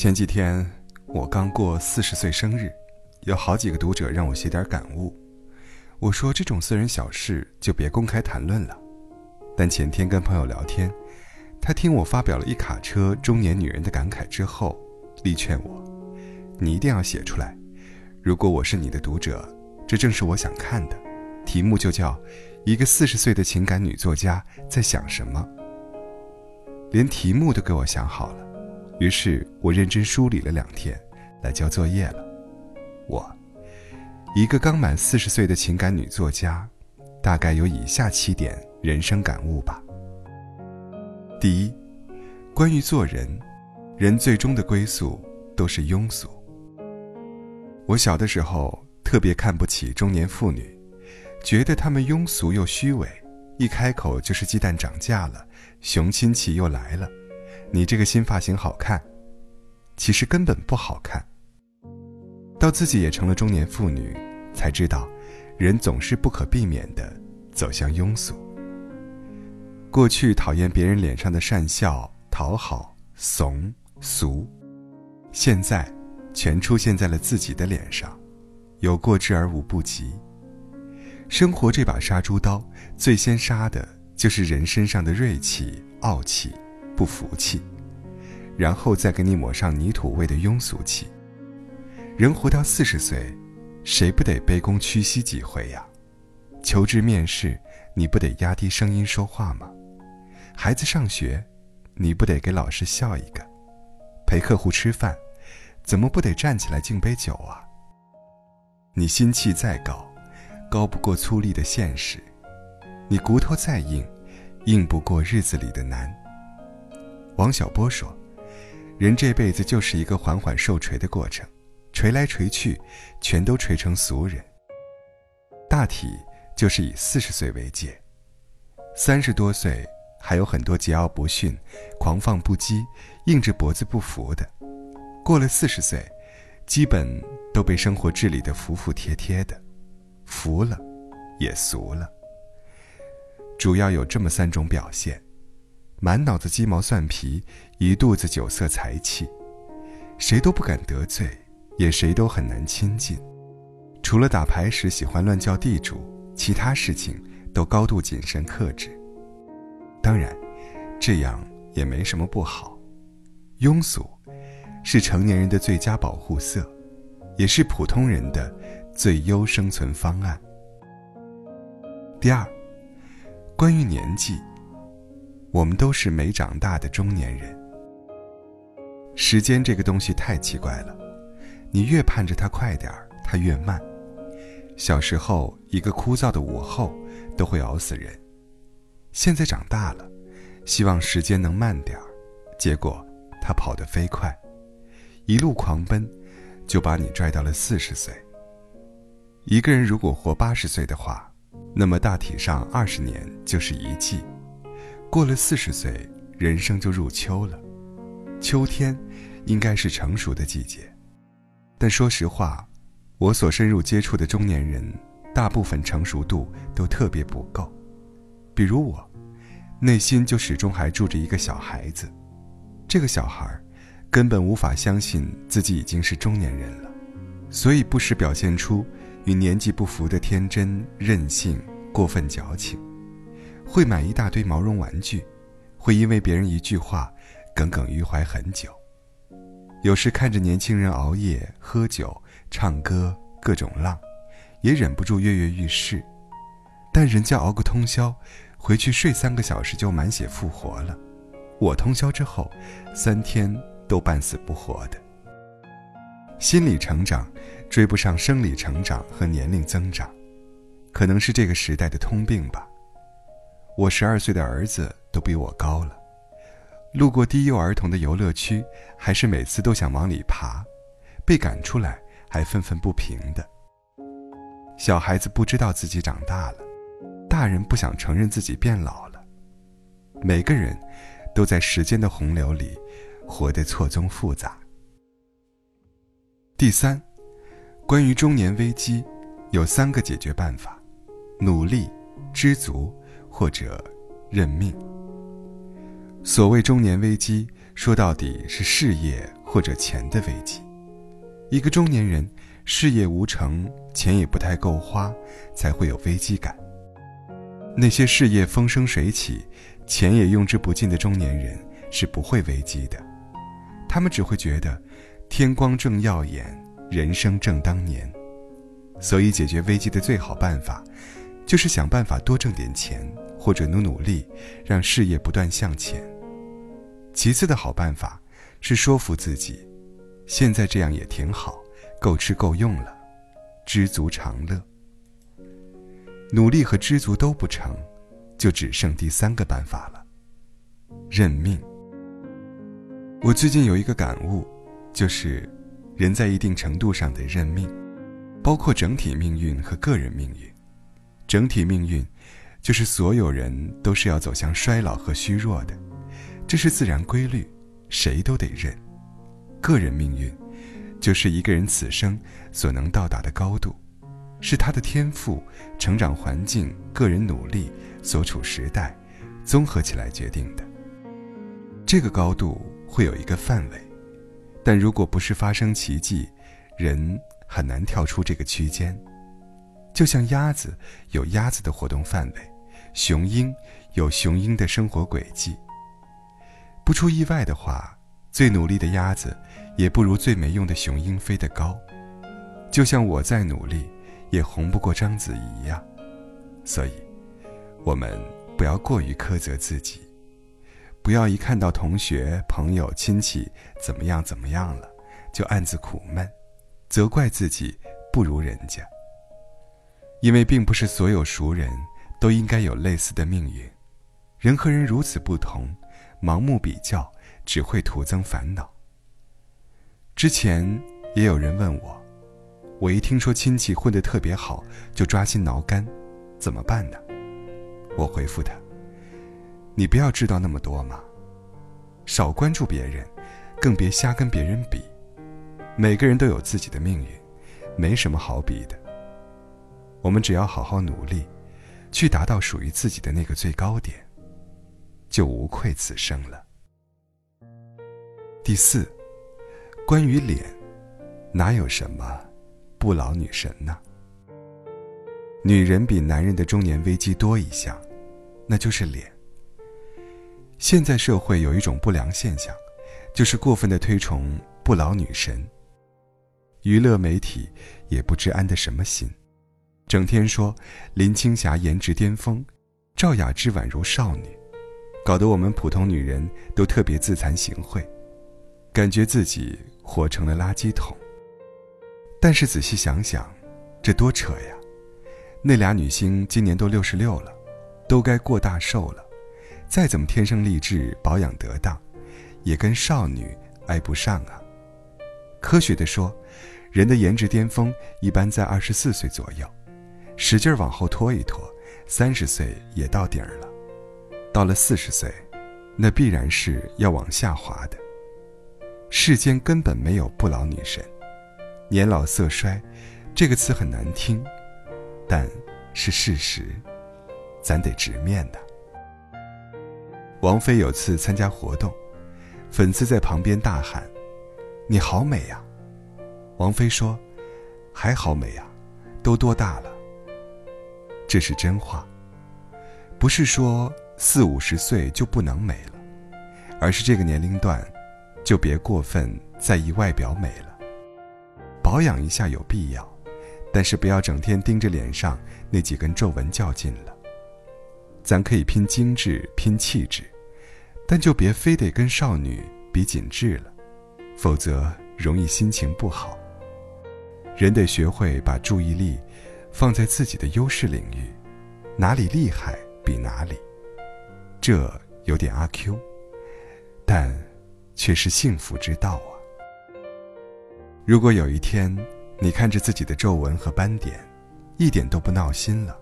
前几天我刚过四十岁生日，有好几个读者让我写点感悟。我说这种私人小事就别公开谈论了。但前天跟朋友聊天，他听我发表了一卡车中年女人的感慨之后，力劝我：“你一定要写出来。如果我是你的读者，这正是我想看的。题目就叫‘一个四十岁的情感女作家在想什么’。连题目都给我想好了。”于是我认真梳理了两天，来交作业了。我，一个刚满四十岁的情感女作家，大概有以下七点人生感悟吧。第一，关于做人，人最终的归宿都是庸俗。我小的时候特别看不起中年妇女，觉得她们庸俗又虚伪，一开口就是鸡蛋涨价了，熊亲戚又来了。你这个新发型好看，其实根本不好看。到自己也成了中年妇女，才知道，人总是不可避免的走向庸俗。过去讨厌别人脸上的善笑、讨好、怂、俗，现在，全出现在了自己的脸上，有过之而无不及。生活这把杀猪刀，最先杀的就是人身上的锐气、傲气。不服气，然后再给你抹上泥土味的庸俗气。人活到四十岁，谁不得卑躬屈膝几回呀？求职面试，你不得压低声音说话吗？孩子上学，你不得给老师笑一个？陪客户吃饭，怎么不得站起来敬杯酒啊？你心气再高，高不过粗粝的现实；你骨头再硬，硬不过日子里的难。王小波说：“人这辈子就是一个缓缓受锤的过程，锤来锤去，全都锤成俗人。大体就是以四十岁为界，三十多岁还有很多桀骜不驯、狂放不羁、硬着脖子不服的；过了四十岁，基本都被生活治理得服服帖帖的，服了，也俗了。主要有这么三种表现。”满脑子鸡毛蒜皮，一肚子酒色财气，谁都不敢得罪，也谁都很难亲近。除了打牌时喜欢乱叫地主，其他事情都高度谨慎克制。当然，这样也没什么不好。庸俗，是成年人的最佳保护色，也是普通人的最优生存方案。第二，关于年纪。我们都是没长大的中年人。时间这个东西太奇怪了，你越盼着它快点儿，它越慢。小时候一个枯燥的午后都会熬死人，现在长大了，希望时间能慢点儿，结果它跑得飞快，一路狂奔，就把你拽到了四十岁。一个人如果活八十岁的话，那么大体上二十年就是一季。过了四十岁，人生就入秋了。秋天，应该是成熟的季节。但说实话，我所深入接触的中年人，大部分成熟度都特别不够。比如我，内心就始终还住着一个小孩子。这个小孩，根本无法相信自己已经是中年人了，所以不时表现出与年纪不符的天真、任性、过分矫情。会买一大堆毛绒玩具，会因为别人一句话耿耿于怀很久。有时看着年轻人熬夜、喝酒、唱歌，各种浪，也忍不住跃跃欲试。但人家熬个通宵，回去睡三个小时就满血复活了。我通宵之后，三天都半死不活的。心理成长追不上生理成长和年龄增长，可能是这个时代的通病吧。我十二岁的儿子都比我高了，路过低幼儿童的游乐区，还是每次都想往里爬，被赶出来还愤愤不平的。小孩子不知道自己长大了，大人不想承认自己变老了。每个人，都在时间的洪流里，活得错综复杂。第三，关于中年危机，有三个解决办法：努力、知足。或者认命。所谓中年危机，说到底是事业或者钱的危机。一个中年人事业无成，钱也不太够花，才会有危机感。那些事业风生水起，钱也用之不尽的中年人是不会危机的，他们只会觉得天光正耀眼，人生正当年。所以，解决危机的最好办法，就是想办法多挣点钱，或者努努力，让事业不断向前。其次的好办法，是说服自己，现在这样也挺好，够吃够用了，知足常乐。努力和知足都不成，就只剩第三个办法了，认命。我最近有一个感悟，就是人在一定程度上的认命。包括整体命运和个人命运。整体命运，就是所有人都是要走向衰老和虚弱的，这是自然规律，谁都得认。个人命运，就是一个人此生所能到达的高度，是他的天赋、成长环境、个人努力、所处时代，综合起来决定的。这个高度会有一个范围，但如果不是发生奇迹，人。很难跳出这个区间，就像鸭子有鸭子的活动范围，雄鹰有雄鹰的生活轨迹。不出意外的话，最努力的鸭子也不如最没用的雄鹰飞得高。就像我再努力，也红不过章子怡呀。所以，我们不要过于苛责自己，不要一看到同学、朋友、亲戚怎么样怎么样了，就暗自苦闷。责怪自己不如人家，因为并不是所有熟人都应该有类似的命运。人和人如此不同，盲目比较只会徒增烦恼。之前也有人问我，我一听说亲戚混得特别好，就抓心挠肝，怎么办呢？我回复他：“你不要知道那么多嘛，少关注别人，更别瞎跟别人比。”每个人都有自己的命运，没什么好比的。我们只要好好努力，去达到属于自己的那个最高点，就无愧此生了。第四，关于脸，哪有什么不老女神呢？女人比男人的中年危机多一项，那就是脸。现在社会有一种不良现象，就是过分的推崇不老女神。娱乐媒体也不知安的什么心，整天说林青霞颜值巅峰，赵雅芝宛如少女，搞得我们普通女人都特别自惭形秽，感觉自己活成了垃圾桶。但是仔细想想，这多扯呀！那俩女星今年都六十六了，都该过大寿了，再怎么天生丽质、保养得当，也跟少女挨不上啊。科学的说。人的颜值巅峰一般在二十四岁左右，使劲往后拖一拖，三十岁也到顶儿了。到了四十岁，那必然是要往下滑的。世间根本没有不老女神，年老色衰，这个词很难听，但是事实，咱得直面的。王菲有次参加活动，粉丝在旁边大喊：“你好美呀！”王菲说：“还好美啊，都多大了？”这是真话，不是说四五十岁就不能美了，而是这个年龄段，就别过分在意外表美了。保养一下有必要，但是不要整天盯着脸上那几根皱纹较劲了。咱可以拼精致、拼气质，但就别非得跟少女比紧致了，否则容易心情不好。人得学会把注意力放在自己的优势领域，哪里厉害比哪里。这有点阿 Q，但却是幸福之道啊。如果有一天你看着自己的皱纹和斑点，一点都不闹心了，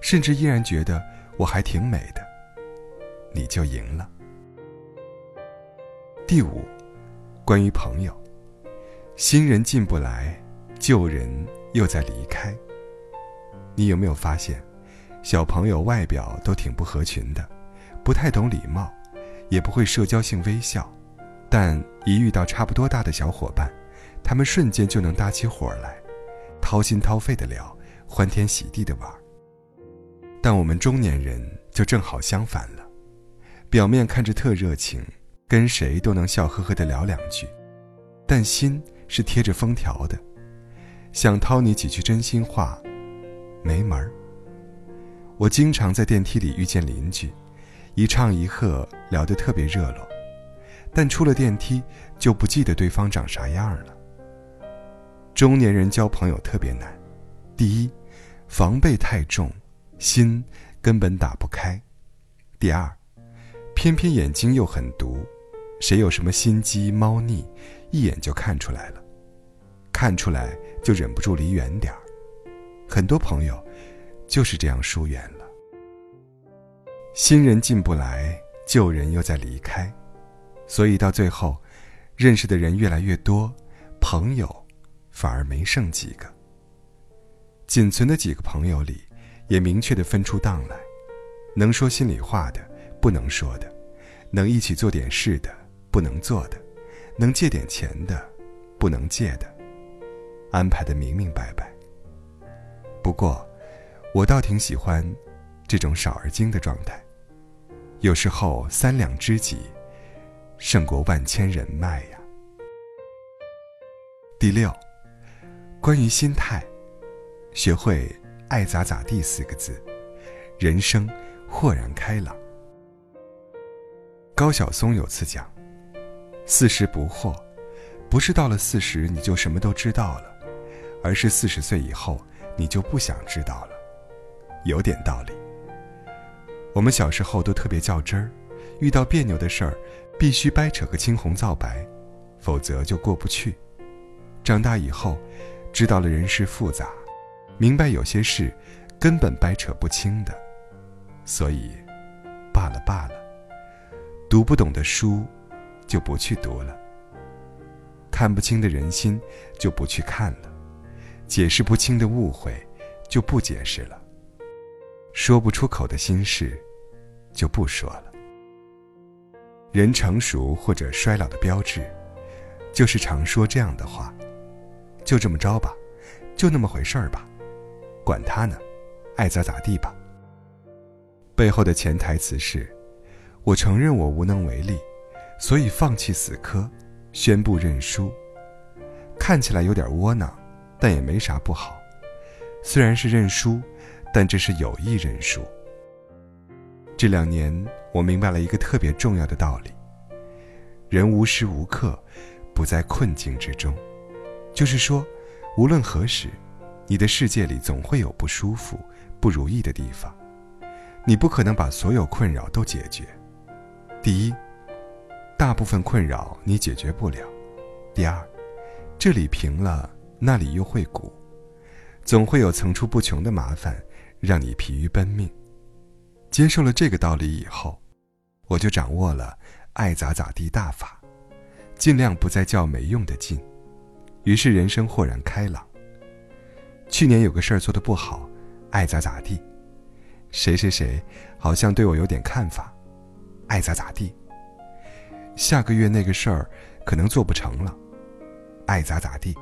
甚至依然觉得我还挺美的，你就赢了。第五，关于朋友，新人进不来。旧人又在离开。你有没有发现，小朋友外表都挺不合群的，不太懂礼貌，也不会社交性微笑，但一遇到差不多大的小伙伴，他们瞬间就能搭起伙来，掏心掏肺的聊，欢天喜地的玩。但我们中年人就正好相反了，表面看着特热情，跟谁都能笑呵呵的聊两句，但心是贴着封条的，想掏你几句真心话，没门儿。我经常在电梯里遇见邻居，一唱一和聊得特别热络，但出了电梯就不记得对方长啥样了。中年人交朋友特别难，第一，防备太重，心根本打不开；第二，偏偏眼睛又很毒，谁有什么心机猫腻，一眼就看出来了，看出来就忍不住离远点儿。很多朋友就是这样疏远了。新人进不来，旧人又在离开，所以到最后，认识的人越来越多，朋友。反而没剩几个。仅存的几个朋友里，也明确的分出档来，能说心里话的，不能说的；能一起做点事的，不能做的；能借点钱的，不能借的，安排的明明白白。不过，我倒挺喜欢这种少而精的状态。有时候，三两知己胜过万千人脉呀。第六。关于心态，学会“爱咋咋地”四个字，人生豁然开朗。高晓松有次讲：“四十不惑，不是到了四十你就什么都知道了，而是四十岁以后你就不想知道了。”有点道理。我们小时候都特别较真儿，遇到别扭的事儿，必须掰扯个青红皂白，否则就过不去。长大以后。知道了人世复杂，明白有些事根本掰扯不清的，所以罢了罢了。读不懂的书就不去读了，看不清的人心就不去看了，解释不清的误会就不解释了，说不出口的心事就不说了。人成熟或者衰老的标志，就是常说这样的话。就这么着吧，就那么回事儿吧，管他呢，爱咋咋地吧。背后的潜台词是，我承认我无能为力，所以放弃死磕，宣布认输。看起来有点窝囊，但也没啥不好。虽然是认输，但这是有意认输。这两年，我明白了一个特别重要的道理：人无时无刻不在困境之中。就是说，无论何时，你的世界里总会有不舒服、不如意的地方。你不可能把所有困扰都解决。第一，大部分困扰你解决不了；第二，这里平了，那里又会鼓，总会有层出不穷的麻烦，让你疲于奔命。接受了这个道理以后，我就掌握了“爱咋咋地”大法，尽量不再较没用的劲。于是人生豁然开朗。去年有个事儿做的不好，爱咋咋地；谁谁谁好像对我有点看法，爱咋咋地。下个月那个事儿可能做不成了，爱咋咋地。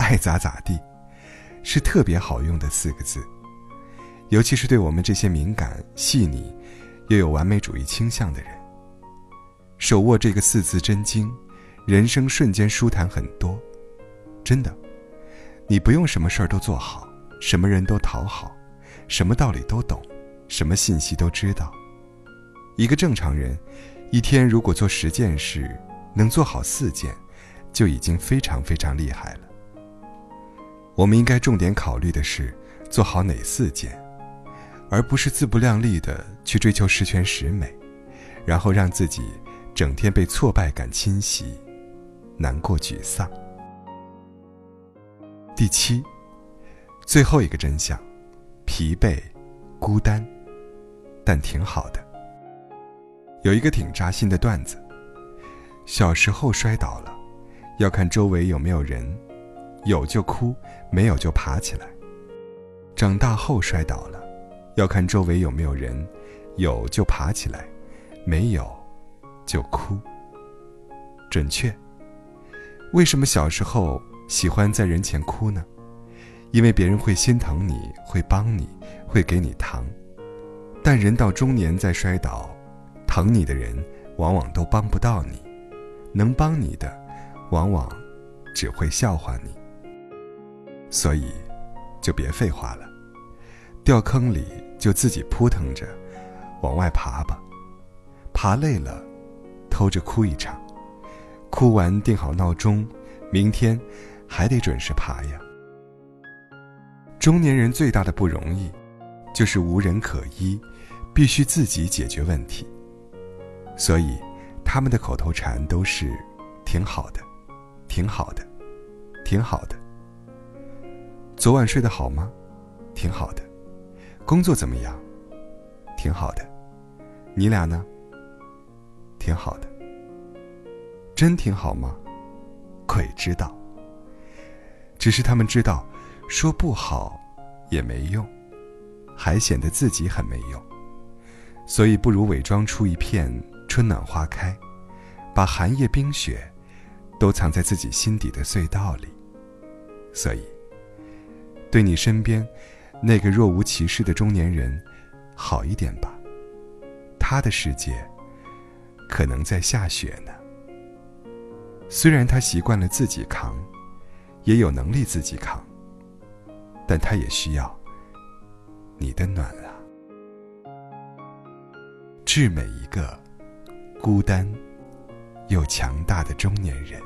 爱咋咋地，是特别好用的四个字，尤其是对我们这些敏感、细腻，又有完美主义倾向的人，手握这个四字真经。人生瞬间舒坦很多，真的，你不用什么事儿都做好，什么人都讨好，什么道理都懂，什么信息都知道。一个正常人，一天如果做十件事，能做好四件，就已经非常非常厉害了。我们应该重点考虑的是做好哪四件，而不是自不量力的去追求十全十美，然后让自己整天被挫败感侵袭。难过、沮丧。第七，最后一个真相：疲惫、孤单，但挺好的。有一个挺扎心的段子：小时候摔倒了，要看周围有没有人，有就哭，没有就爬起来；长大后摔倒了，要看周围有没有人，有就爬起来，没有就哭。准确。为什么小时候喜欢在人前哭呢？因为别人会心疼你，会帮你，会给你糖。但人到中年再摔倒，疼你的人往往都帮不到你，能帮你的，往往只会笑话你。所以，就别废话了，掉坑里就自己扑腾着往外爬吧。爬累了，偷着哭一场，哭完定好闹钟，明天还得准时爬呀。中年人最大的不容易，就是无人可依，必须自己解决问题。所以，他们的口头禅都是“挺好的，挺好的，挺好的”。昨晚睡得好吗？挺好的。工作怎么样？挺好的。你俩呢？挺好的。真挺好吗？鬼知道。只是他们知道。说不好，也没用，还显得自己很没用，所以不如伪装出一片春暖花开，把寒夜冰雪都藏在自己心底的隧道里。所以，对你身边那个若无其事的中年人好一点吧，他的世界可能在下雪呢。虽然他习惯了自己扛，也有能力自己扛。但他也需要你的暖啊！致每一个孤单又强大的中年人。